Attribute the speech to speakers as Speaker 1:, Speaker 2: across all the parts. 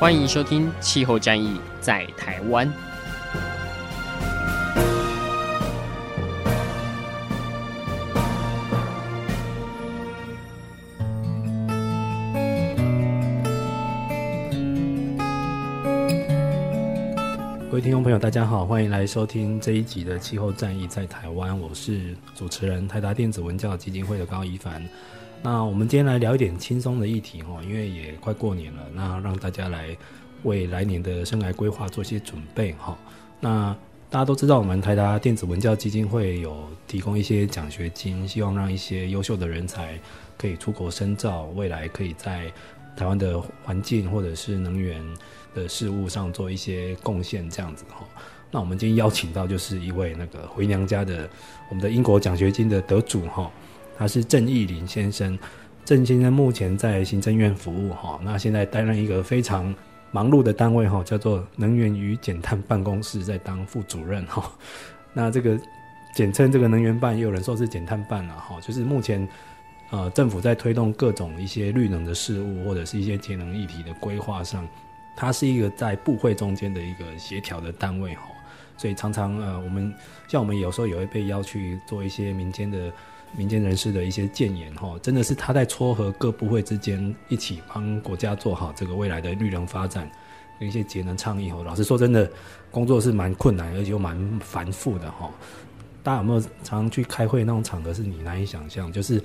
Speaker 1: 欢迎收听《气候战役在台湾》。
Speaker 2: 各位听众朋友，大家好，欢迎来收听这一集的《气候战役在台湾》，我是主持人台达电子文教基金会的高宜凡。那我们今天来聊一点轻松的议题哈，因为也快过年了，那让大家来为来年的生涯规划做些准备哈。那大家都知道，我们台达电子文教基金会有提供一些奖学金，希望让一些优秀的人才可以出国深造，未来可以在台湾的环境或者是能源的事务上做一些贡献，这样子哈。那我们今天邀请到就是一位那个回娘家的我们的英国奖学金的得主哈。他是郑义林先生，郑先生目前在行政院服务哈，那现在担任一个非常忙碌的单位哈，叫做能源与减碳办公室，在当副主任哈。那这个简称这个能源办，也有人说是减碳办了哈，就是目前呃政府在推动各种一些绿能的事物或者是一些节能议题的规划上，它是一个在部会中间的一个协调的单位哈，所以常常呃我们像我们有时候也会被邀去做一些民间的。民间人士的一些建言，哈，真的是他在撮合各部会之间，一起帮国家做好这个未来的绿能发展，跟一些节能倡议。哈，老实说，真的工作是蛮困难，而且又蛮繁复的，哈。大家有没有常常去开会那种场合，是你难以想象？就是，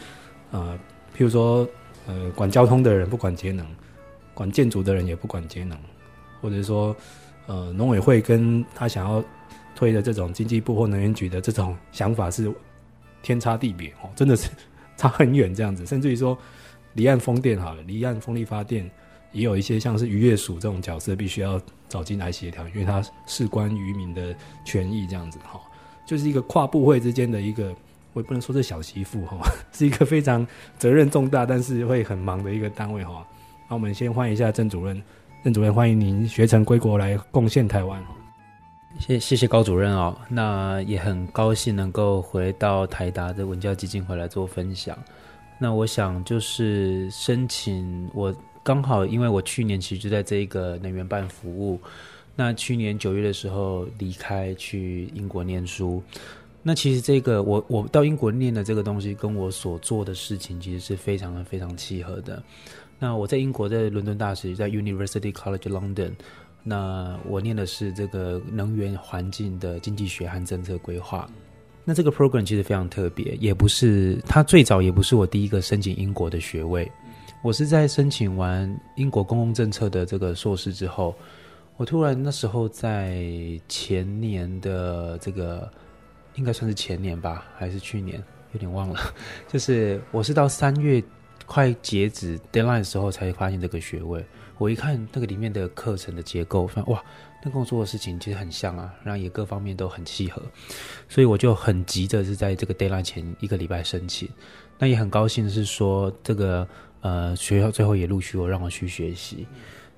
Speaker 2: 呃，譬如说，呃，管交通的人不管节能，管建筑的人也不管节能，或者说，呃，农委会跟他想要推的这种经济部或能源局的这种想法是。天差地别哦，真的是 差很远这样子，甚至于说，离岸风电好了，离岸风力发电也有一些像是渔业署这种角色，必须要找进来协调，因为它事关渔民的权益这样子哈，就是一个跨部会之间的一个，我也不能说是小媳妇哈，是一个非常责任重大，但是会很忙的一个单位哈。那我们先欢迎一下郑主任，郑主任欢迎您学成归国来贡献台湾。
Speaker 3: 谢谢谢高主任哦，那也很高兴能够回到台达的文教基金会来做分享。那我想就是申请，我刚好因为我去年其实就在这一个能源办服务，那去年九月的时候离开去英国念书。那其实这个我我到英国念的这个东西，跟我所做的事情其实是非常的非常契合的。那我在英国在伦敦大学，在 University College London。那我念的是这个能源环境的经济学和政策规划。那这个 program 其实非常特别，也不是它最早也不是我第一个申请英国的学位。我是在申请完英国公共政策的这个硕士之后，我突然那时候在前年的这个应该算是前年吧，还是去年，有点忘了。就是我是到三月快截止 deadline 的时候才发现这个学位。我一看那个里面的课程的结构，发现哇，那跟我做的事情其实很像啊，然后也各方面都很契合，所以我就很急着是在这个 deadline 前一个礼拜申请。那也很高兴的是说，这个呃学校最后也录取我，让我去学习。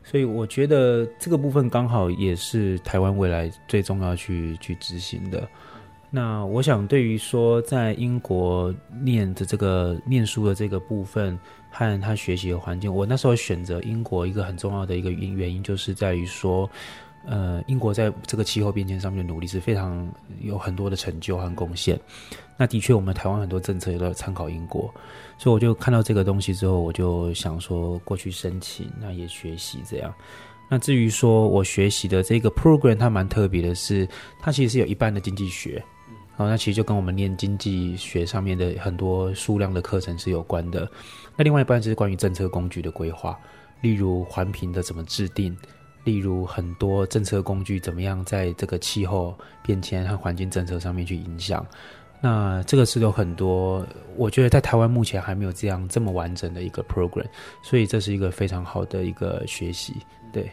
Speaker 3: 所以我觉得这个部分刚好也是台湾未来最重要去去执行的。那我想对于说在英国念的这个念书的这个部分。和他学习的环境，我那时候选择英国一个很重要的一个原原因，就是在于说，呃，英国在这个气候变迁上面的努力是非常有很多的成就和贡献。那的确，我们台湾很多政策也都参考英国，所以我就看到这个东西之后，我就想说过去申请，那也学习这样。那至于说我学习的这个 program，它蛮特别的是，它其实是有一半的经济学。哦，那其实就跟我们念经济学上面的很多数量的课程是有关的。那另外一半就是关于政策工具的规划，例如环评的怎么制定，例如很多政策工具怎么样在这个气候变迁和环境政策上面去影响。那这个是有很多，我觉得在台湾目前还没有这样这么完整的一个 program，所以这是一个非常好的一个学习。对，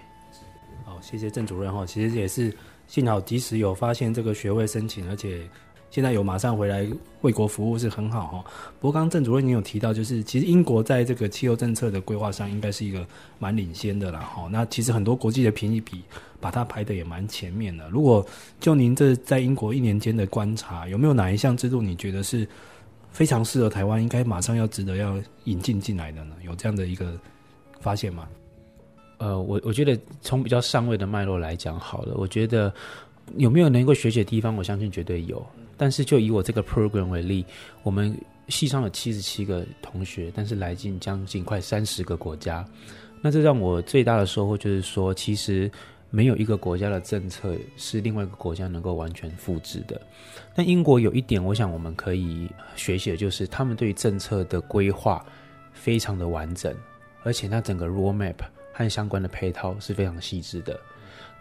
Speaker 2: 好，谢谢郑主任哈，其实也是幸好及时有发现这个学位申请，而且。现在有马上回来为国服务是很好哈。不过刚郑主任你有提到，就是其实英国在这个气候政策的规划上应该是一个蛮领先的啦哈。那其实很多国际的评议比把它排得也蛮前面的。如果就您这在英国一年间的观察，有没有哪一项制度你觉得是非常适合台湾，应该马上要值得要引进进来的呢？有这样的一个发现吗？
Speaker 3: 呃，我我觉得从比较上位的脉络来讲好了，我觉得有没有能够学习的地方，我相信绝对有。但是就以我这个 program 为例，我们系上有七十七个同学，但是来自将近快三十个国家。那这让我最大的收获就是说，其实没有一个国家的政策是另外一个国家能够完全复制的。但英国有一点，我想我们可以学习的就是，他们对政策的规划非常的完整，而且那整个 roadmap 和相关的配套是非常细致的。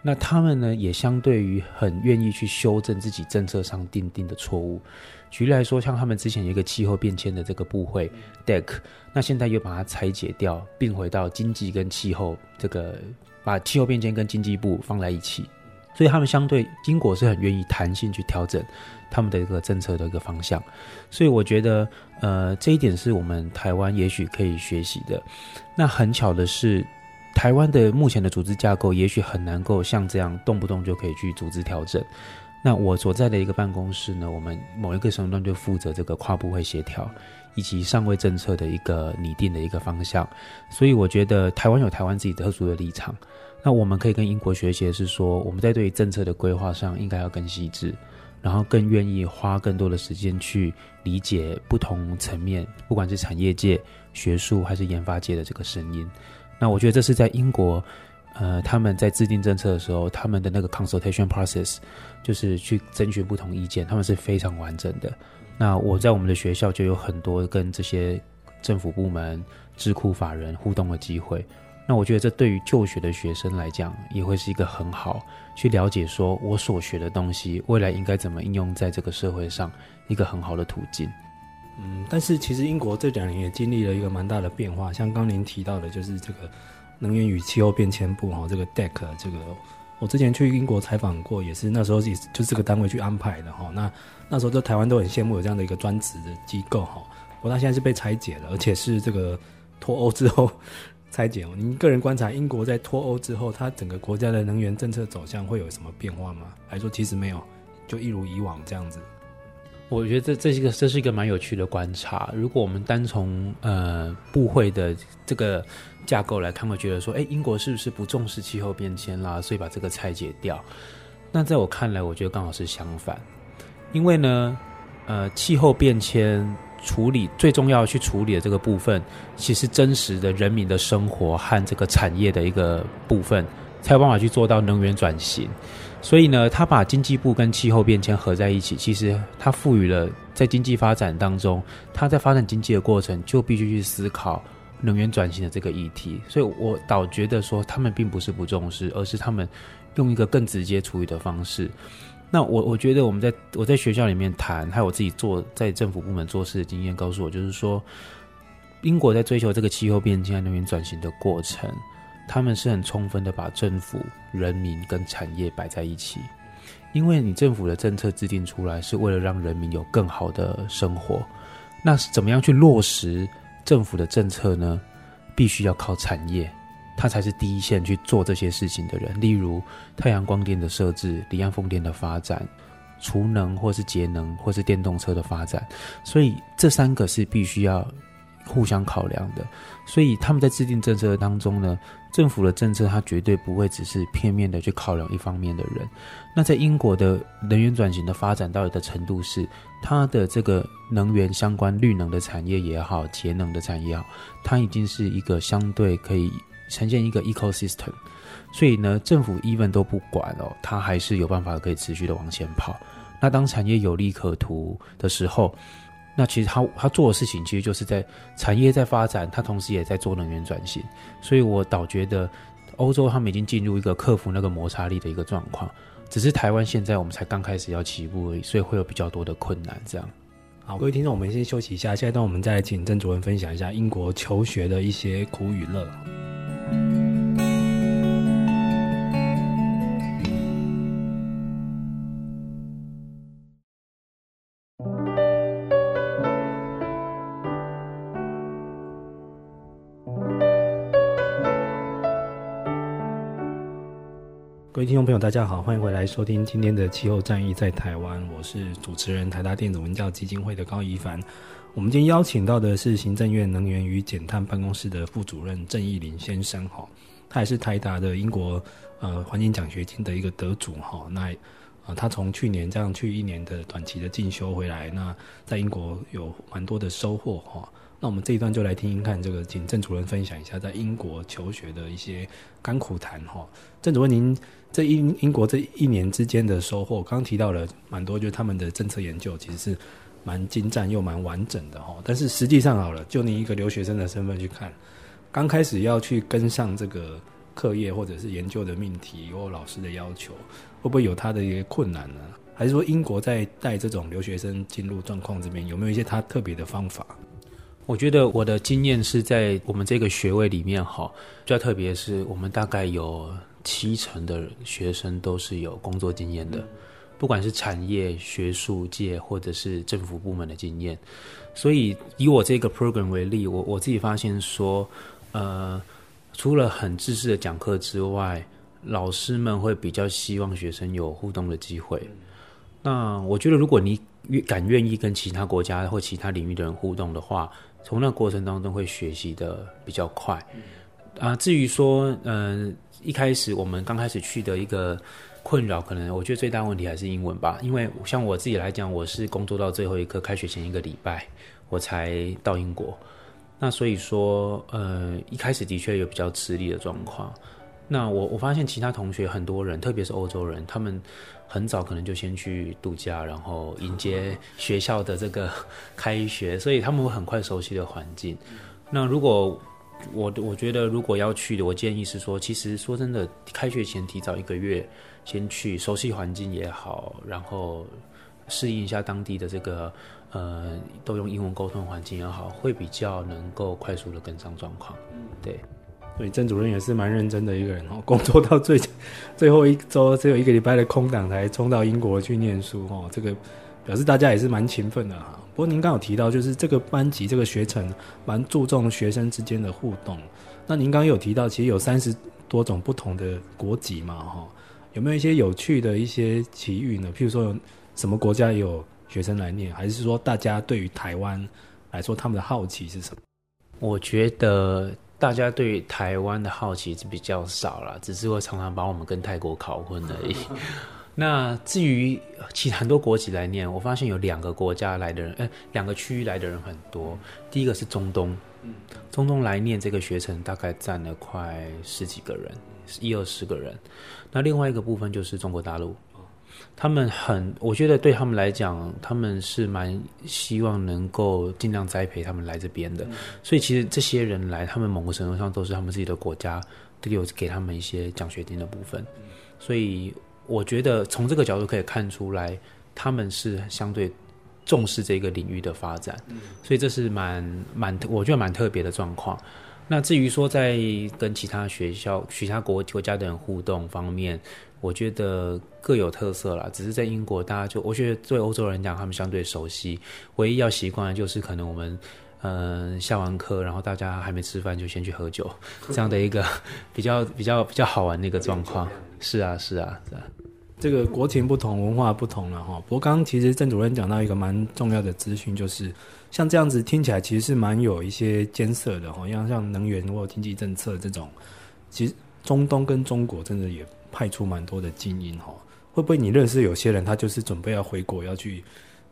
Speaker 3: 那他们呢，也相对于很愿意去修正自己政策上定定的错误。举例来说，像他们之前有一个气候变迁的这个部会 DEC，那现在又把它拆解掉，并回到经济跟气候这个，把气候变迁跟经济部放在一起。所以他们相对英国是很愿意弹性去调整他们的一个政策的一个方向。所以我觉得，呃，这一点是我们台湾也许可以学习的。那很巧的是。台湾的目前的组织架构，也许很难够像这样动不动就可以去组织调整。那我所在的一个办公室呢，我们某一个时段就负责这个跨部会协调以及上位政策的一个拟定的一个方向。所以我觉得台湾有台湾自己特殊的立场。那我们可以跟英国学习的是说，我们在对于政策的规划上应该要更细致，然后更愿意花更多的时间去理解不同层面，不管是产业界、学术还是研发界的这个声音。那我觉得这是在英国，呃，他们在制定政策的时候，他们的那个 consultation process，就是去征询不同意见，他们是非常完整的。那我在我们的学校就有很多跟这些政府部门、智库法人互动的机会。那我觉得这对于就学的学生来讲，也会是一个很好去了解说我所学的东西未来应该怎么应用在这个社会上一个很好的途径。
Speaker 2: 嗯，但是其实英国这两年也经历了一个蛮大的变化，像刚您提到的，就是这个能源与气候变迁部哈，这个 DEC 这个，我之前去英国采访过，也是那时候也就是这个单位去安排的哈。那那时候在台湾都很羡慕有这样的一个专职的机构哈。不过它现在是被拆解了，而且是这个脱欧之后 拆解。您个人观察，英国在脱欧之后，它整个国家的能源政策走向会有什么变化吗？还是说其实没有，就一如以往这样子？
Speaker 3: 我觉得这这是一个这是一个蛮有趣的观察。如果我们单从呃部会的这个架构来看，会觉得说，哎，英国是不是不重视气候变迁啦？所以把这个拆解掉。那在我看来，我觉得刚好是相反。因为呢，呃，气候变迁处理最重要去处理的这个部分，其实真实的人民的生活和这个产业的一个部分，才有办法去做到能源转型。所以呢，他把经济部跟气候变迁合在一起，其实他赋予了在经济发展当中，他在发展经济的过程就必须去思考能源转型的这个议题。所以我倒觉得说，他们并不是不重视，而是他们用一个更直接处理的方式。那我我觉得我们在我在学校里面谈，还有我自己做在政府部门做事的经验，告诉我就是说，英国在追求这个气候变迁和能源转型的过程。他们是很充分的把政府、人民跟产业摆在一起，因为你政府的政策制定出来是为了让人民有更好的生活，那是怎么样去落实政府的政策呢？必须要靠产业，它才是第一线去做这些事情的人。例如太阳光电的设置、离岸风电的发展、储能或是节能或是电动车的发展，所以这三个是必须要互相考量的。所以他们在制定政策当中呢，政府的政策，它绝对不会只是片面的去考量一方面的人。那在英国的能源转型的发展到一个程度是，它的这个能源相关绿能的产业也好，节能的产业也好，它已经是一个相对可以呈现一个 ecosystem。所以呢，政府 even 都不管哦，它还是有办法可以持续的往前跑。那当产业有利可图的时候，那其实他他做的事情，其实就是在产业在发展，他同时也在做能源转型。所以我倒觉得，欧洲他们已经进入一个克服那个摩擦力的一个状况。只是台湾现在我们才刚开始要起步而已，所以会有比较多的困难。这样，
Speaker 2: 好，各位听众，我们先休息一下，下一段我们再请郑主任分享一下英国求学的一些苦与乐。位听众朋友，大家好，欢迎回来收听今天的气候战役在台湾。我是主持人台达电子文教基金会的高宜帆。我们今天邀请到的是行政院能源与减碳办公室的副主任郑义林先生，哈，他也是台达的英国呃环境奖学金的一个得主，哈。那啊，他从去年这样去一年的短期的进修回来，那在英国有蛮多的收获，哈。那我们这一段就来听听看，这个请郑主任分享一下在英国求学的一些甘苦谈，哈。郑主任，您。这英英国这一年之间的收获，刚刚提到了蛮多，就是他们的政策研究其实是蛮精湛又蛮完整的哈。但是实际上好了，就你一个留学生的身份去看，刚开始要去跟上这个课业或者是研究的命题或老师的要求，会不会有他的一些困难呢？还是说英国在带这种留学生进入状况这边，有没有一些他特别的方法？
Speaker 3: 我觉得我的经验是在我们这个学位里面哈，比较特别是我们大概有。七成的学生都是有工作经验的，不管是产业、学术界或者是政府部门的经验。所以以我这个 program 为例，我我自己发现说，呃，除了很知识的讲课之外，老师们会比较希望学生有互动的机会。那我觉得，如果你敢愿意跟其他国家或其他领域的人互动的话，从那个过程当中会学习的比较快。啊，至于说，嗯、呃。一开始我们刚开始去的一个困扰，可能我觉得最大问题还是英文吧。因为像我自己来讲，我是工作到最后一刻，开学前一个礼拜我才到英国。那所以说，呃，一开始的确有比较吃力的状况。那我我发现其他同学很多人，特别是欧洲人，他们很早可能就先去度假，然后迎接学校的这个 开学，所以他们会很快熟悉的环境。那如果我我觉得，如果要去的，我建议是说，其实说真的，开学前提早一个月先去熟悉环境也好，然后适应一下当地的这个呃，都用英文沟通环境也好，会比较能够快速的跟上状况。对，
Speaker 2: 所以郑主任也是蛮认真的一个人哦，工作到最最后一周只有一个礼拜的空档，才冲到英国去念书哦，这个。表示大家也是蛮勤奋的哈。不过您刚有提到，就是这个班级这个学程蛮注重学生之间的互动。那您刚有提到，其实有三十多种不同的国籍嘛哈？有没有一些有趣的一些奇遇呢？譬如说，什么国家有学生来念，还是说大家对于台湾来说，他们的好奇是什么？
Speaker 3: 我觉得大家对台湾的好奇是比较少了，只是会常常把我们跟泰国考混而已。那至于其他很多国籍来念，我发现有两个国家来的人，呃，两个区域来的人很多。第一个是中东，中东来念这个学程大概占了快十几个人，一二十个人。那另外一个部分就是中国大陆，他们很，我觉得对他们来讲，他们是蛮希望能够尽量栽培他们来这边的。所以其实这些人来，他们某个程度上都是他们自己的国家都有给他们一些奖学金的部分，所以。我觉得从这个角度可以看出来，他们是相对重视这个领域的发展，所以这是蛮蛮，我觉得蛮特别的状况。那至于说在跟其他学校、其他国国家的人互动方面，我觉得各有特色啦。只是在英国，大家就我觉得对欧洲人讲，他们相对熟悉，唯一要习惯的就是可能我们。嗯，下完课，然后大家还没吃饭就先去喝酒，这样的一个比较比较比较好玩的一个状况。是啊，是啊，是啊。
Speaker 2: 这个国情不同，文化不同了哈。不过刚刚其实郑主任讲到一个蛮重要的资讯，就是像这样子听起来其实是蛮有一些艰涩的哈。像像能源或经济政策这种，其实中东跟中国真的也派出蛮多的精英哈。会不会你认识有些人，他就是准备要回国要去？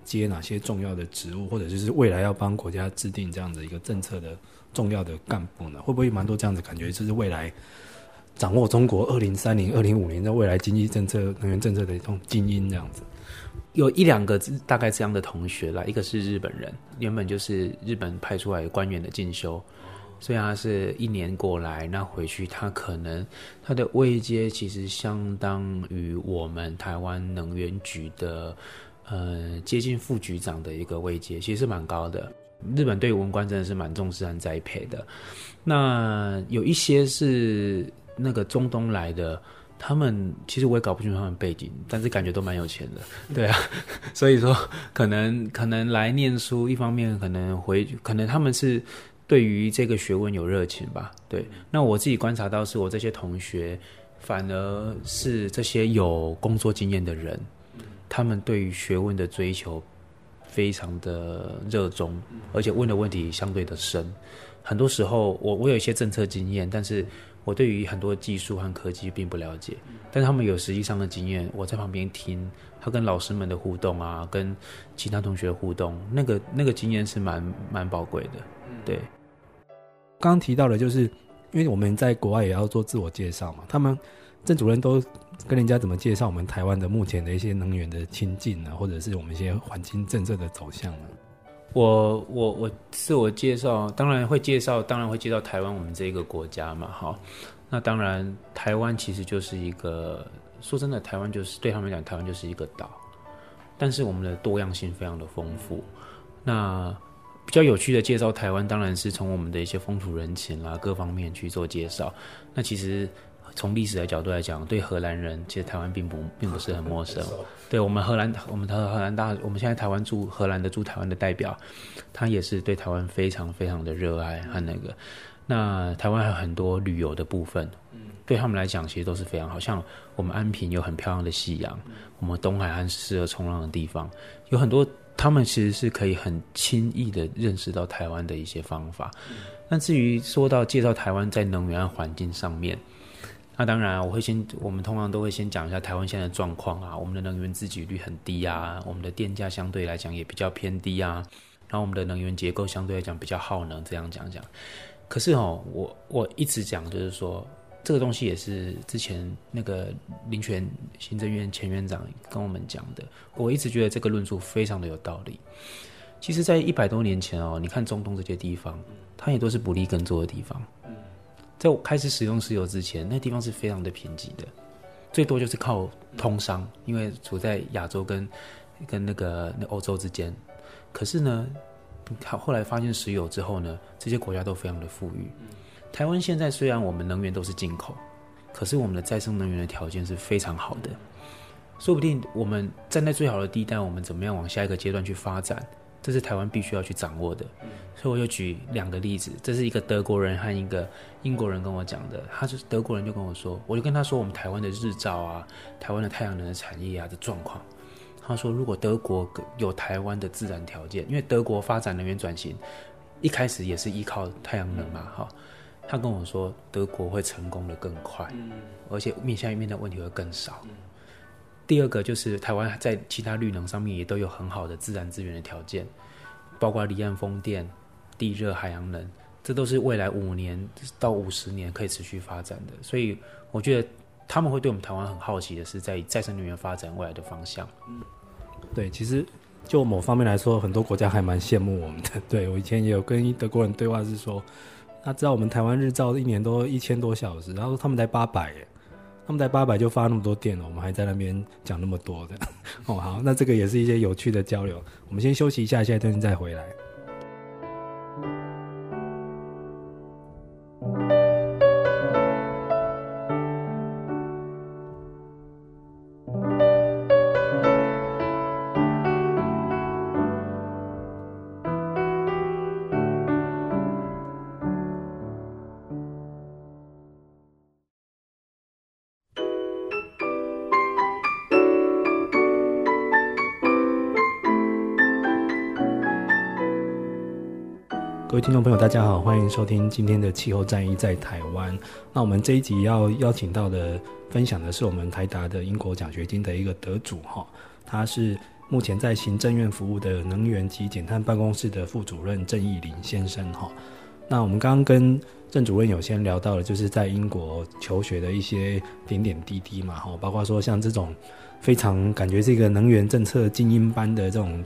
Speaker 2: 接哪些重要的职务，或者就是未来要帮国家制定这样的一个政策的重要的干部呢？会不会蛮多这样子感觉？就是未来掌握中国二零三零、二零五零的未来经济政策、能源政策的一种精英这样子。
Speaker 3: 有一两个大概这样的同学啦，一个是日本人，原本就是日本派出来官员的进修，虽然他是一年过来，那回去他可能他的位阶其实相当于我们台湾能源局的，呃，接近副局长的一个位阶，其实是蛮高的。日本对文官真的是蛮重视和栽培的。那有一些是那个中东来的，他们其实我也搞不清楚他们背景，但是感觉都蛮有钱的。对啊，所以说可能可能来念书，一方面可能回，可能他们是。对于这个学问有热情吧？对，那我自己观察到，是我这些同学，反而是这些有工作经验的人，他们对于学问的追求非常的热衷，而且问的问题相对的深。很多时候，我我有一些政策经验，但是我对于很多技术和科技并不了解。但他们有实际上的经验，我在旁边听他跟老师们的互动啊，跟其他同学互动，那个那个经验是蛮蛮宝贵的，对。
Speaker 2: 刚刚提到的，就是因为我们在国外也要做自我介绍嘛，他们郑主任都跟人家怎么介绍我们台湾的目前的一些能源的情境呢，或者是我们一些环境政策的走向呢？
Speaker 3: 我我我自我介绍，当然会介绍，当然会介绍台湾我们这一个国家嘛，哈。那当然，台湾其实就是一个，说真的，台湾就是对他们来讲，台湾就是一个岛，但是我们的多样性非常的丰富，那。比较有趣的介绍台湾，当然是从我们的一些风土人情啦，各方面去做介绍。那其实从历史的角度来讲，对荷兰人，其实台湾并不并不是很陌生。对我们荷兰，我们的荷兰大，我们现在台湾驻荷兰的驻台湾的代表，他也是对台湾非常非常的热爱和那个。那台湾还有很多旅游的部分，对他们来讲，其实都是非常好。像我们安平有很漂亮的夕阳，我们东海岸是适合冲浪的地方，有很多。他们其实是可以很轻易的认识到台湾的一些方法。那至于说到介绍台湾在能源和环境上面，那当然我会先，我们通常都会先讲一下台湾现在的状况啊，我们的能源自给率很低啊，我们的电价相对来讲也比较偏低啊，然后我们的能源结构相对来讲比较耗能，这样讲讲。可是哦，我我一直讲就是说。这个东西也是之前那个林全行政院前院长跟我们讲的，我一直觉得这个论述非常的有道理。其实，在一百多年前哦，你看中东这些地方，它也都是不利耕作的地方。在我开始使用石油之前，那地方是非常的贫瘠的，最多就是靠通商，因为处在亚洲跟跟那个那欧洲之间。可是呢，好后来发现石油之后呢，这些国家都非常的富裕。台湾现在虽然我们能源都是进口，可是我们的再生能源的条件是非常好的，说不定我们站在最好的地带，我们怎么样往下一个阶段去发展，这是台湾必须要去掌握的。所以我就举两个例子，这是一个德国人和一个英国人跟我讲的，他就是德国人就跟我说，我就跟他说我们台湾的日照啊，台湾的太阳能的产业啊的状况，他说如果德国有台湾的自然条件，因为德国发展能源转型一开始也是依靠太阳能嘛，哈。他跟我说，德国会成功的更快，而且面向面的问题会更少。第二个就是台湾在其他绿能上面也都有很好的自然资源的条件，包括离岸风电、地热、海洋能，这都是未来五年到五十年可以持续发展的。所以我觉得他们会对我们台湾很好奇的是，在再生能源发展未来的方向。
Speaker 2: 对，其实就某方面来说，很多国家还蛮羡慕我们的。对，我以前也有跟德国人对话，是说。他知道我们台湾日照一年都一千多小时，然后他们才八百耶，他们在八百就发那么多电了，我们还在那边讲那么多的。哦，好，那这个也是一些有趣的交流。我们先休息一下，下一段再回来。各位听众朋友，大家好，欢迎收听今天的气候战役在台湾。那我们这一集要邀请到的分享的是我们台达的英国奖学金的一个得主哈，他是目前在行政院服务的能源及减碳办公室的副主任郑义林先生哈。那我们刚刚跟郑主任有先聊到了，就是在英国求学的一些点点滴滴嘛哈，包括说像这种非常感觉这个能源政策精英班的这种。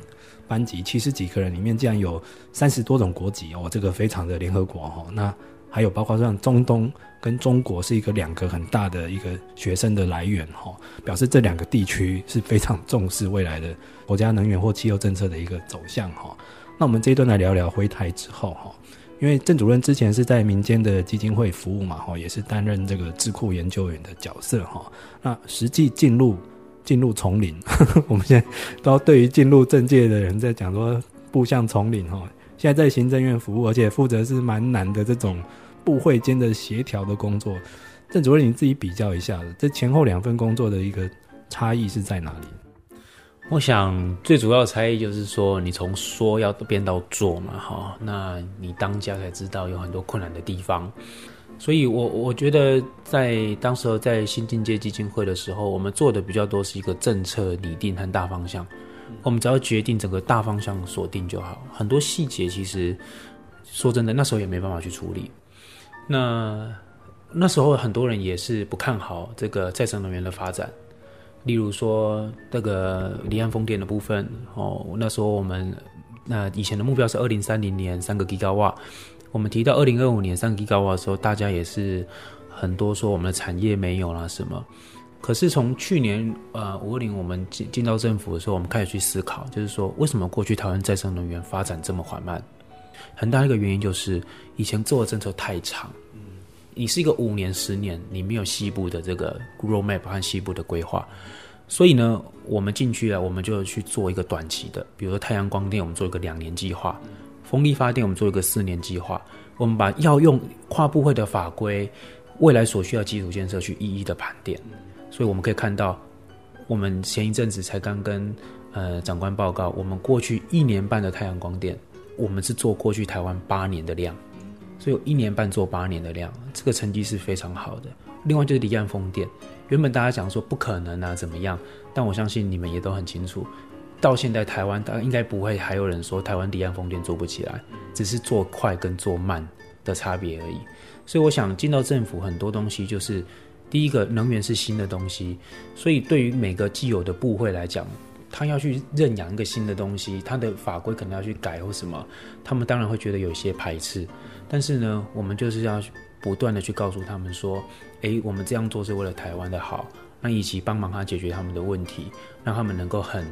Speaker 2: 班级七十几个人里面，竟然有三十多种国籍哦，这个非常的联合国哈。那还有包括像中东跟中国是一个两个很大的一个学生的来源哈，表示这两个地区是非常重视未来的国家能源或气候政策的一个走向哈。那我们这一段来聊聊回台之后哈，因为郑主任之前是在民间的基金会服务嘛哈，也是担任这个智库研究员的角色哈。那实际进入进入丛林，我们现在都对于进入政界的人在讲说步向丛林哈。现在在行政院服务，而且负责是蛮难的这种部会间的协调的工作。郑主任，你自己比较一下，这前后两份工作的一个差异是在哪里？
Speaker 3: 我想最主要的差异就是说，你从说要变到做嘛，哈，那你当家才知道有很多困难的地方。所以我，我我觉得在当时在新进阶基金会的时候，我们做的比较多是一个政策拟定和大方向。我们只要决定整个大方向锁定就好，很多细节其实说真的，那时候也没办法去处理。那那时候很多人也是不看好这个再生能源的发展，例如说那个离岸风电的部分哦。那时候我们那以前的目标是二零三零年三个 Giga 瓦。我们提到二零二五年三 Giga 瓦的时候，大家也是很多说我们的产业没有啦什么。可是从去年呃五二零我们进进到政府的时候，我们开始去思考，就是说为什么过去台湾再生能源发展这么缓慢？很大一个原因就是以前做的政策太长。你是一个五年十年，你没有西部的这个 roadmap 和西部的规划，所以呢，我们进去了，我们就去做一个短期的，比如说太阳光电，我们做一个两年计划。风力发电，我们做一个四年计划，我们把要用跨部会的法规，未来所需要基础建设去一一的盘点。所以我们可以看到，我们前一阵子才刚跟呃长官报告，我们过去一年半的太阳光电，我们是做过去台湾八年的量，所以有一年半做八年的量，这个成绩是非常好的。另外就是离岸风电，原本大家讲说不可能啊怎么样，但我相信你们也都很清楚。到现在，台湾应该不会还有人说台湾离岸风电做不起来，只是做快跟做慢的差别而已。所以我想进到政府，很多东西就是第一个，能源是新的东西，所以对于每个既有的部会来讲，他要去认养一个新的东西，他的法规可能要去改或什么，他们当然会觉得有些排斥。但是呢，我们就是要不断的去告诉他们说，诶，我们这样做是为了台湾的好，那以及帮忙他解决他们的问题，让他们能够很。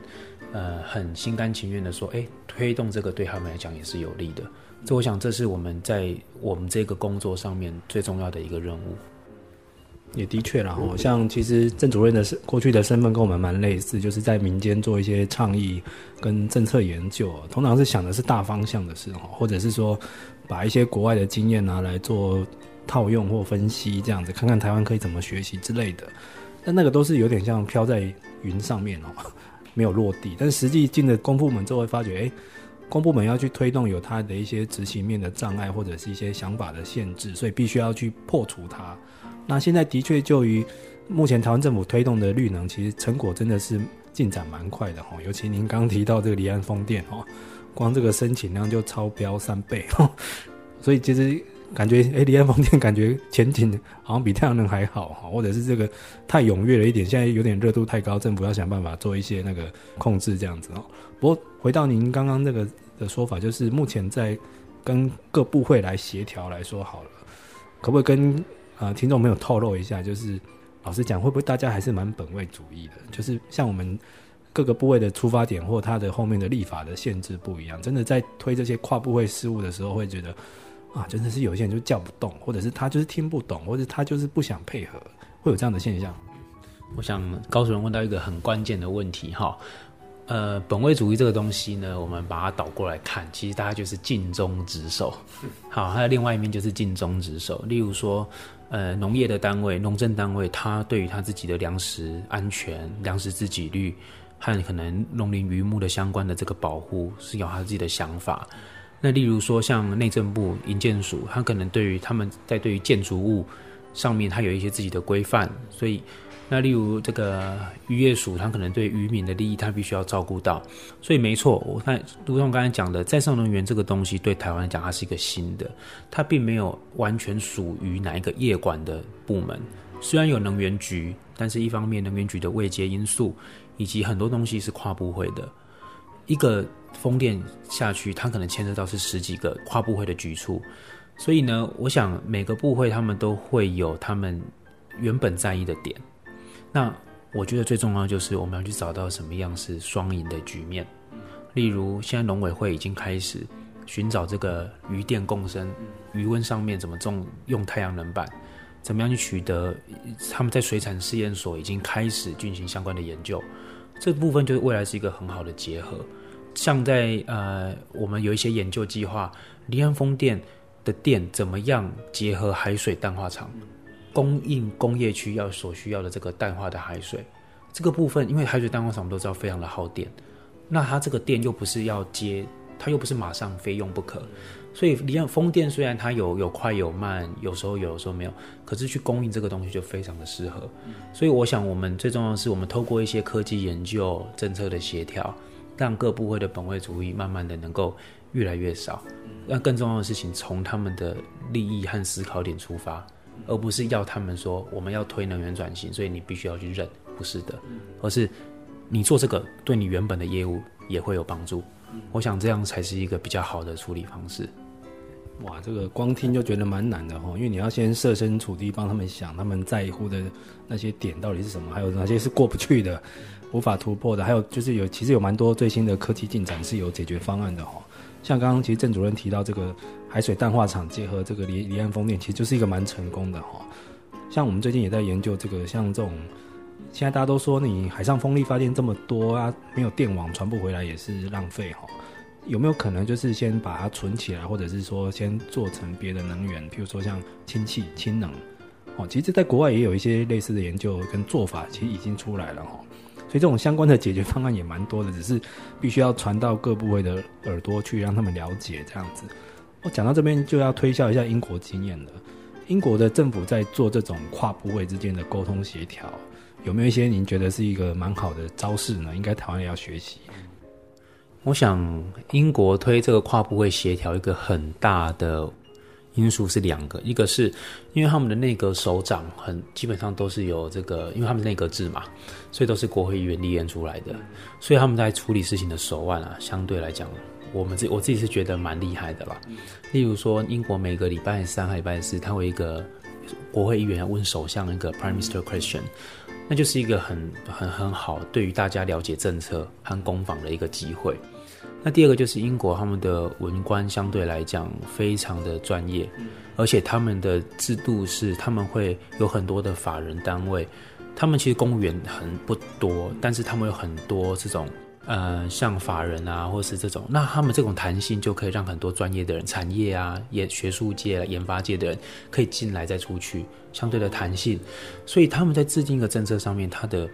Speaker 3: 呃，很心甘情愿的说，哎，推动这个对他们来讲也是有利的。这我想，这是我们在我们这个工作上面最重要的一个任务。
Speaker 2: 也的确啦，哈，像其实郑主任的过去的身份跟我们蛮类似，就是在民间做一些倡议跟政策研究，通常是想的是大方向的事，哦，或者是说把一些国外的经验拿来做套用或分析，这样子看看台湾可以怎么学习之类的。但那个都是有点像飘在云上面哦。没有落地，但实际进了公部门之后，会发觉，哎，公部门要去推动有它的一些执行面的障碍，或者是一些想法的限制，所以必须要去破除它。那现在的确就于目前台湾政府推动的绿能，其实成果真的是进展蛮快的哈。尤其您刚提到这个离岸风电哈，光这个申请量就超标三倍，所以其实。感觉哎，离岸风电感觉前景好像比太阳能还好哈，或者是这个太踊跃了一点，现在有点热度太高，政府要想办法做一些那个控制这样子哦。不过回到您刚刚那个的说法，就是目前在跟各部会来协调来说好了，可不可以跟啊、呃、听众朋友透露一下？就是老实讲，会不会大家还是蛮本位主义的？就是像我们各个部位的出发点或它的后面的立法的限制不一样，真的在推这些跨部会事务的时候，会觉得。啊，真的是有些人就叫不动，或者是他就是听不懂，或者他就是不想配合，会有这样的现象。
Speaker 3: 我想高主任问到一个很关键的问题哈，呃，本位主义这个东西呢，我们把它倒过来看，其实大家就是尽忠职守。好，还有另外一面就是尽忠职守。例如说，呃，农业的单位、农政单位，他对于他自己的粮食安全、粮食自给率和可能农林渔牧的相关的这个保护，是有他自己的想法。那例如说，像内政部营建署，他可能对于他们在对于建筑物上面，他有一些自己的规范，所以那例如这个渔业署，他可能对渔民的利益，他必须要照顾到。所以没错，我看如同刚才讲的，再生能源这个东西对台湾来讲，它是一个新的，它并没有完全属于哪一个业管的部门。虽然有能源局，但是一方面能源局的未接因素，以及很多东西是跨部会的。一个风电下去，它可能牵涉到是十几个跨部会的局处，所以呢，我想每个部会他们都会有他们原本在意的点。那我觉得最重要就是我们要去找到什么样是双赢的局面。例如，现在农委会已经开始寻找这个渔电共生，余温上面怎么种用太阳能板。怎么样去取得？他们在水产试验所已经开始进行相关的研究，这部分就是未来是一个很好的结合。像在呃，我们有一些研究计划，离岸风电的电怎么样结合海水淡化厂，供应工业区要所需要的这个淡化的海水。这个部分，因为海水淡化厂我们都知道非常的耗电，那它这个电又不是要接，它又不是马上非用不可。所以，离岸风电虽然它有有快有慢，有时候有，有时候没有，可是去供应这个东西就非常的适合。所以，我想我们最重要的是，我们透过一些科技研究、政策的协调，让各部会的本位主义慢慢的能够越来越少。那更重要的事情从他们的利益和思考点出发，而不是要他们说我们要推能源转型，所以你必须要去认，不是的，而是你做这个对你原本的业务也会有帮助。我想这样才是一个比较好的处理方式。
Speaker 2: 哇，这个光听就觉得蛮难的哈，因为你要先设身处地帮他们想，他们在乎的那些点到底是什么，还有哪些是过不去的、无法突破的，还有就是有其实有蛮多最新的科技进展是有解决方案的哈。像刚刚其实郑主任提到这个海水淡化厂结合这个离离岸风电，其实就是一个蛮成功的哈。像我们最近也在研究这个，像这种现在大家都说你海上风力发电这么多啊，没有电网传不回来也是浪费哈。有没有可能就是先把它存起来，或者是说先做成别的能源，譬如说像氢气、氢能，哦，其实，在国外也有一些类似的研究跟做法，其实已经出来了哈。所以这种相关的解决方案也蛮多的，只是必须要传到各部位的耳朵去，让他们了解这样子。我讲到这边就要推销一下英国经验了。英国的政府在做这种跨部位之间的沟通协调，有没有一些您觉得是一个蛮好的招式呢？应该台湾也要学习。
Speaker 3: 我想，英国推这个跨部会协调一个很大的因素是两个，一个是因为他们的内阁首长很基本上都是由这个，因为他们内阁制嘛，所以都是国会议员历练出来的，所以他们在处理事情的手腕啊，相对来讲，我们自我自己是觉得蛮厉害的啦。例如说，英国每个礼拜三和礼拜四，他会一个国会议员问首相一个 Prime Minister Question。那就是一个很很很好，对于大家了解政策和攻防的一个机会。那第二个就是英国他们的文官相对来讲非常的专业，而且他们的制度是他们会有很多的法人单位，他们其实公务员很不多，但是他们有很多这种。呃，像法人啊，或是这种，那他们这种弹性就可以让很多专业的人、产业啊、也学术界、研发界的人可以进来再出去，相对的弹性。所以他们在制定一个政策上面，它的、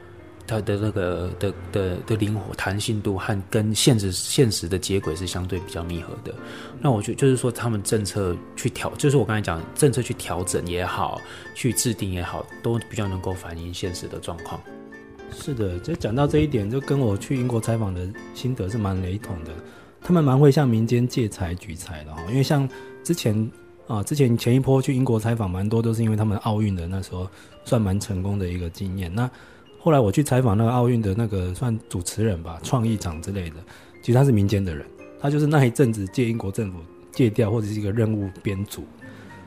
Speaker 3: 它的那个的的的灵活弹性度和跟现实现实的接轨是相对比较密合的。那我觉得就是说，他们政策去调，就是我刚才讲政策去调整也好，去制定也好，都比较能够反映现实的状况。
Speaker 2: 是的，就讲到这一点，就跟我去英国采访的心得是蛮雷同的。他们蛮会向民间借财举财的哈，因为像之前啊，之前前一波去英国采访蛮多，都是因为他们奥运的那时候算蛮成功的一个经验。那后来我去采访那个奥运的那个算主持人吧，创意长之类的，其实他是民间的人，他就是那一阵子借英国政府借调，或者是一个任务编组。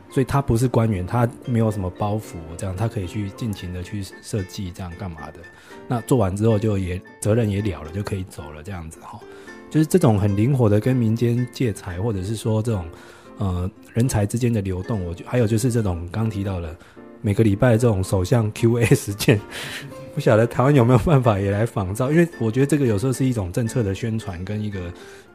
Speaker 2: 所以他不是官员，他没有什么包袱，这样他可以去尽情的去设计，这样干嘛的？那做完之后就也责任也了了，就可以走了，这样子哈。就是这种很灵活的跟民间借财，或者是说这种呃人才之间的流动，我觉还有就是这种刚提到的每个礼拜这种首相 Q&A 时间，不晓得台湾有没有办法也来仿照？因为我觉得这个有时候是一种政策的宣传跟一个。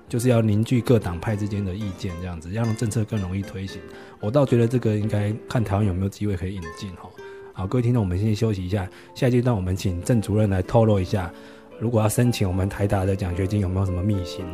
Speaker 2: 就是要凝聚各党派之间的意见，这样子让政策更容易推行。我倒觉得这个应该看台湾有没有机会可以引进哈。好，各位听众，我们先休息一下，下一阶段我们请郑主任来透露一下，如果要申请我们台达的奖学金，有没有什么秘辛？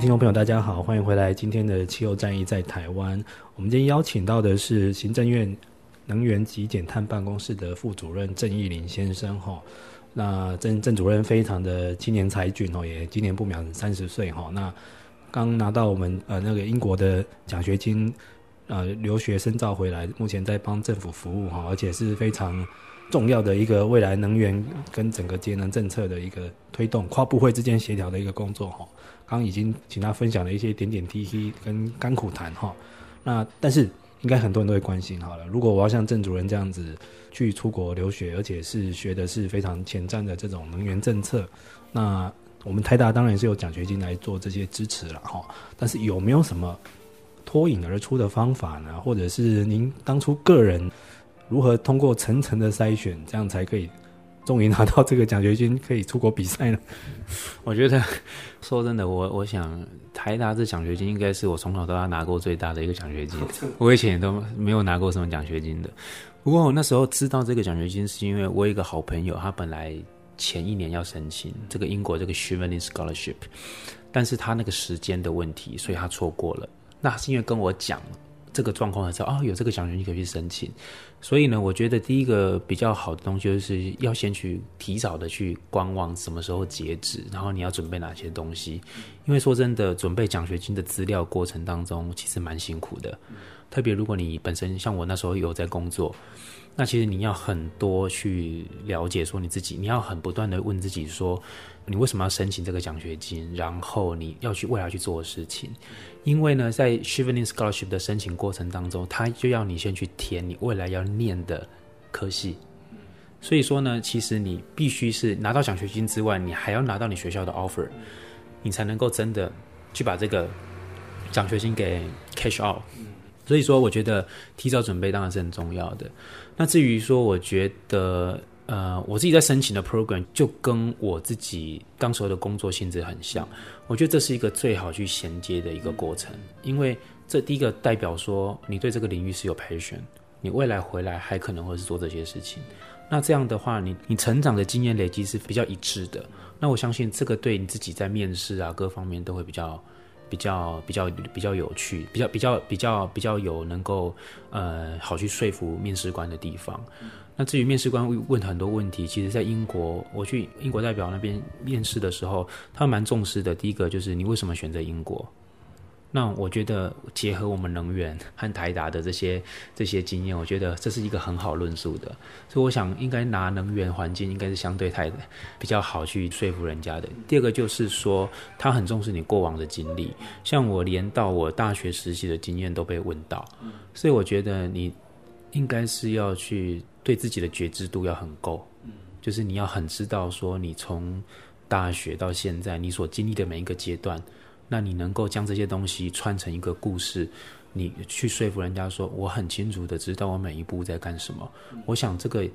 Speaker 2: 听众朋友，大家好，欢迎回来。今天的气候战役在台湾，我们今天邀请到的是行政院能源及减碳办公室的副主任郑义林先生。哈，那郑郑主任非常的青年才俊哦，也今年不满三十岁哈。那刚拿到我们呃那个英国的奖学金，呃留学深造回来，目前在帮政府服务哈，而且是非常重要的一个未来能源跟整个节能政策的一个推动，跨部会之间协调的一个工作哈。刚已经请他分享了一些点点滴滴跟甘苦谈哈，那但是应该很多人都会关心好了，如果我要像郑主任这样子去出国留学，而且是学的是非常前瞻的这种能源政策，那我们台大当然是有奖学金来做这些支持了哈，但是有没有什么脱颖而出的方法呢？或者是您当初个人如何通过层层的筛选，这样才可以？终于拿到这个奖学金，可以出国比赛呢。
Speaker 3: 我觉得说真的，我我想台大这奖学金应该是我从小到大拿过最大的一个奖学金。我以前也都没有拿过什么奖学金的。不过我那时候知道这个奖学金，是因为我有一个好朋友，他本来前一年要申请这个英国这个 Chevening Scholarship，但是他那个时间的问题，所以他错过了。那是因为跟我讲这个状况的时候，啊，有这个奖学金可以去申请。所以呢，我觉得第一个比较好的东西就是要先去提早的去观望什么时候截止，然后你要准备哪些东西。因为说真的，准备奖学金的资料过程当中其实蛮辛苦的，特别如果你本身像我那时候有在工作，那其实你要很多去了解说你自己，你要很不断的问自己说。你为什么要申请这个奖学金？然后你要去未来去做的事情，因为呢，在 s h i v e n i n g Scholarship 的申请过程当中，他就要你先去填你未来要念的科系。所以说呢，其实你必须是拿到奖学金之外，你还要拿到你学校的 offer，你才能够真的去把这个奖学金给 cash out。所以说，我觉得提早准备当然是很重要的。那至于说，我觉得。呃，我自己在申请的 program 就跟我自己当时候的工作性质很像，我觉得这是一个最好去衔接的一个过程，因为这第一个代表说你对这个领域是有 passion，你未来回来还可能会是做这些事情，那这样的话，你你成长的经验累积是比较一致的，那我相信这个对你自己在面试啊各方面都会比较比较比较比较有趣，比较比较比较比较有能够呃好去说服面试官的地方。那至于面试官问很多问题，其实，在英国，我去英国代表那边面试的时候，他蛮重视的。第一个就是你为什么选择英国？那我觉得结合我们能源和台达的这些这些经验，我觉得这是一个很好论述的。所以我想应该拿能源环境应该是相对太比较好去说服人家的。第二个就是说，他很重视你过往的经历，像我连到我大学实习的经验都被问到，所以我觉得你应该是要去。对自己的觉知度要很够，嗯就是你要很知道说，你从大学到现在，你所经历的每一个阶段，那你能够将这些东西串成一个故事，你去说服人家说，我很清楚的知道我每一步在干什么。我想这个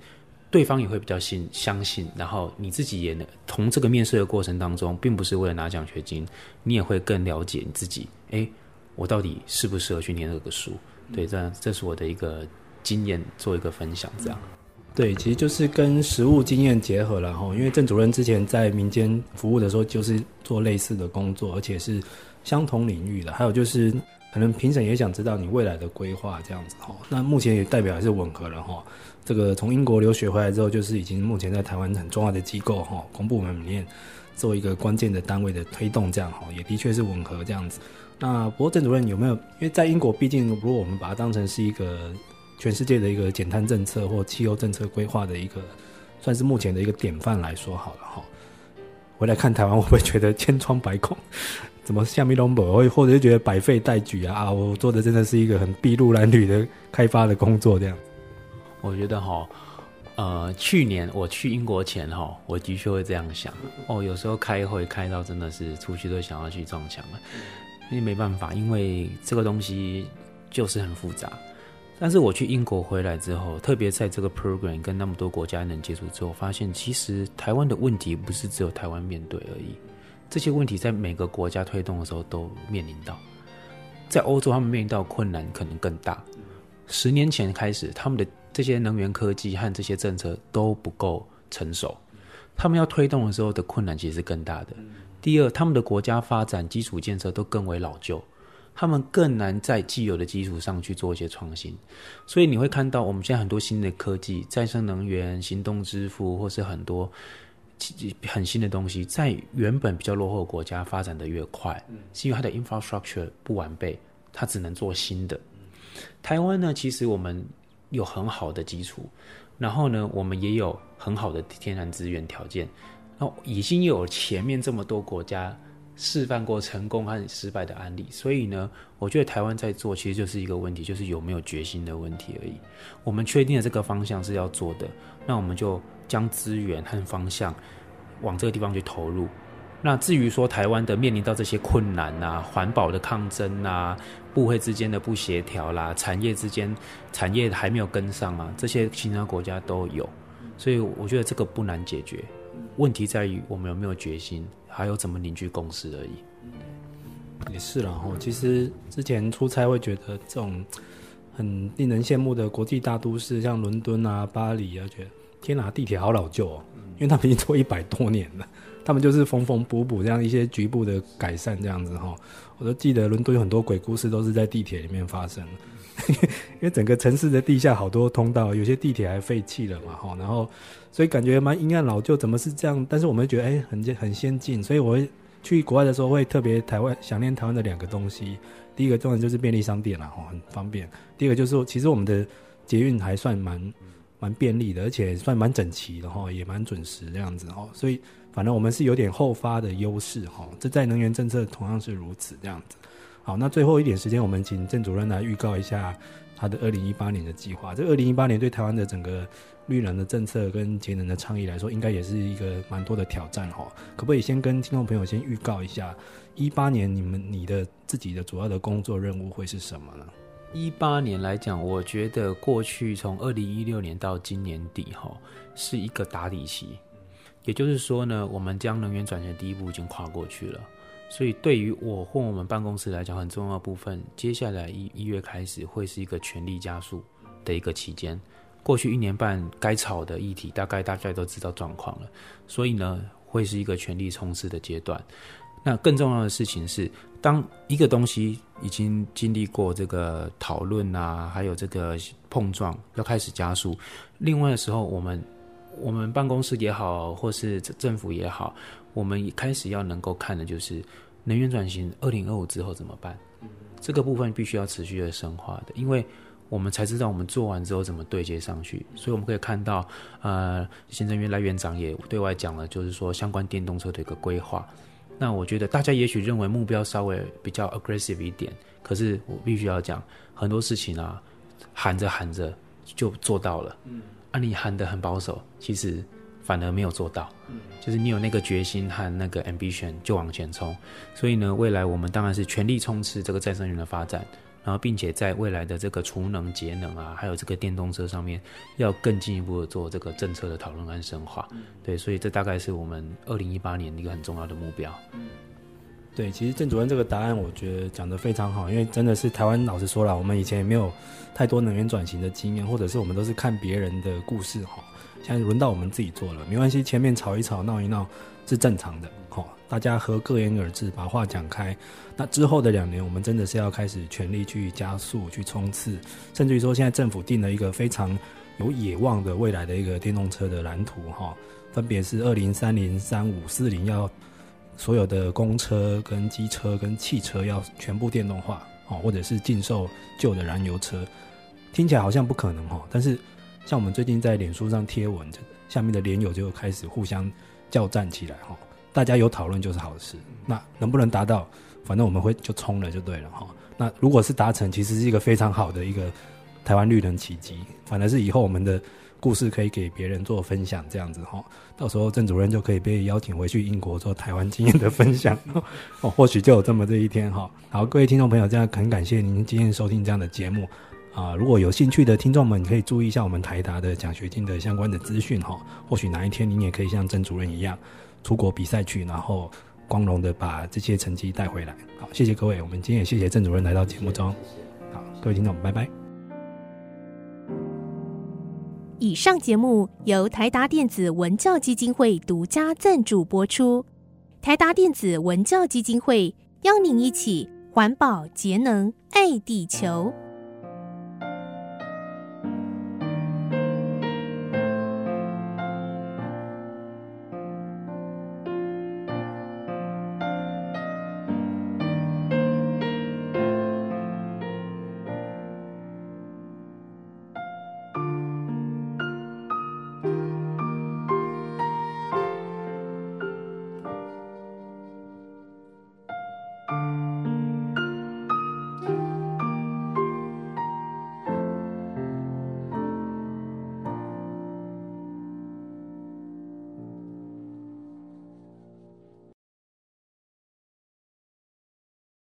Speaker 3: 对方也会比较信相信，然后你自己也能从这个面试的过程当中，并不是为了拿奖学金，你也会更了解你自己。诶，我到底适不适合去念这个书？对，这这是我的一个。经验做一个分享，这样，
Speaker 2: 对，其实就是跟实务经验结合了哈。因为郑主任之前在民间服务的时候，就是做类似的工作，而且是相同领域的。还有就是，可能评审也想知道你未来的规划这样子哈。那目前也代表还是吻合了哈。这个从英国留学回来之后，就是已经目前在台湾很重要的机构哈，公部门里面做一个关键的单位的推动，这样哈，也的确是吻合这样子。那不过郑主任有没有？因为在英国，毕竟如果我们把它当成是一个。全世界的一个减碳政策或气候政策规划的一个，算是目前的一个典范来说好了哈。回来看台湾，会不会觉得千疮百孔？怎么下面都没有，或者就觉得百废待举啊？啊，我做的真的是一个很筚路蓝缕的开发的工作这样。
Speaker 3: 我觉得哈，呃，去年我去英国前哈，我的确会这样想哦。有时候开会开到真的是出去都想要去撞墙了，因为没办法，因为这个东西就是很复杂。但是我去英国回来之后，特别在这个 program 跟那么多国家能接触之后，发现其实台湾的问题不是只有台湾面对而已，这些问题在每个国家推动的时候都面临到。在欧洲，他们面临到困难可能更大。十年前开始，他们的这些能源科技和这些政策都不够成熟，他们要推动的时候的困难其实是更大的。第二，他们的国家发展基础建设都更为老旧，他们更难在既有的基础上去做一些创新。所以你会看到，我们现在很多新的科技、再生能源、行动支付，或是很多很新的东西，在原本比较落后的国家发展得越快，是因为它的 infrastructure 不完备，它只能做新的。台湾呢，其实我们有很好的基础，然后呢，我们也有很好的天然资源条件。那已经有前面这么多国家示范过成功和失败的案例，所以呢，我觉得台湾在做其实就是一个问题，就是有没有决心的问题而已。我们确定了这个方向是要做的，那我们就将资源和方向往这个地方去投入。那至于说台湾的面临到这些困难啊，环保的抗争啊，部会之间的不协调啦，产业之间产业还没有跟上啊，这些其他国家都有，所以我觉得这个不难解决。问题在于我们有没有决心，还有怎么凝聚共识而已。
Speaker 2: 也是啦，然后其实之前出差会觉得这种很令人羡慕的国际大都市，像伦敦啊、巴黎啊，觉得天哪，地铁好老旧哦，因为他们已经做一百多年了，他们就是缝缝补补这样一些局部的改善这样子哈。我都记得伦敦有很多鬼故事都是在地铁里面发生。因为整个城市的地下好多通道，有些地铁还废弃了嘛，哈，然后所以感觉蛮阴暗老旧，怎么是这样？但是我们觉得哎、欸，很很先进，所以我会去国外的时候会特别台湾想念台湾的两个东西，第一个重点就是便利商店啦，哈，很方便；第二个就是，其实我们的捷运还算蛮蛮便利的，而且算蛮整齐的哈，也蛮准时这样子哈，所以反正我们是有点后发的优势哈，这在能源政策同样是如此这样子。好，那最后一点时间，我们请郑主任来预告一下他的二零一八年的计划。这二零一八年对台湾的整个绿能的政策跟节能的倡议来说，应该也是一个蛮多的挑战哈。可不可以先跟听众朋友先预告一下，一八年你们你的自己的主要的工作任务会是什么呢？
Speaker 3: 一八年来讲，我觉得过去从二零一六年到今年底哈，是一个打底期，也就是说呢，我们将能源转型第一步已经跨过去了。所以，对于我或我们办公室来讲，很重要的部分，接下来一一月开始会是一个全力加速的一个期间。过去一年半该吵的议题，大概大家都知道状况了。所以呢，会是一个全力冲刺的阶段。那更重要的事情是，当一个东西已经经历过这个讨论啊，还有这个碰撞，要开始加速。另外的时候，我们我们办公室也好，或是政府也好。我们一开始要能够看的就是能源转型，二零二五之后怎么办？这个部分必须要持续的深化的，因为我们才知道我们做完之后怎么对接上去。所以我们可以看到，呃，行政院赖院长也对外讲了，就是说相关电动车的一个规划。那我觉得大家也许认为目标稍微比较 aggressive 一点，可是我必须要讲很多事情啊，喊着喊着就做到了。嗯，啊，你喊得很保守，其实。反而没有做到，嗯就是你有那个决心和那个 ambition 就往前冲，所以呢，未来我们当然是全力冲刺这个再生能源的发展，然后并且在未来的这个储能节能啊，还有这个电动车上面，要更进一步的做这个政策的讨论和深化。对，所以这大概是我们二零一八年一个很重要的目标。
Speaker 2: 对，其实郑主任这个答案我觉得讲得非常好，因为真的是台湾老实说了，我们以前也没有太多能源转型的经验，或者是我们都是看别人的故事哈。现在轮到我们自己做了，没关系，前面吵一吵、闹一闹是正常的，好，大家和各言而志，把话讲开。那之后的两年，我们真的是要开始全力去加速、去冲刺，甚至于说，现在政府定了一个非常有野望的未来的一个电动车的蓝图，哈，分别是二零三零、三五、四零，要所有的公车、跟机车、跟汽车要全部电动化，哦，或者是禁售旧的燃油车，听起来好像不可能，哈，但是。像我们最近在脸书上贴文，下面的连友就开始互相叫战起来哈，大家有讨论就是好事。那能不能达到，反正我们会就冲了就对了哈。那如果是达成，其实是一个非常好的一个台湾绿能奇迹，反而是以后我们的故事可以给别人做分享这样子哈。到时候郑主任就可以被邀请回去英国做台湾经验的分享，哦，或许就有这么这一天哈。好，各位听众朋友，这样很感谢您今天收听这样的节目。啊，如果有兴趣的听众们，你可以注意一下我们台达的奖学金的相关的资讯哈。或许哪一天您也可以像郑主任一样出国比赛去，然后光荣的把这些成绩带回来。好，谢谢各位，我们今天也谢谢郑主任来到节目中。好，各位听众，拜拜。
Speaker 4: 以上节目由台达电子文教基金会独家赞助播出。台达电子文教基金会邀您一起环保节能爱地球。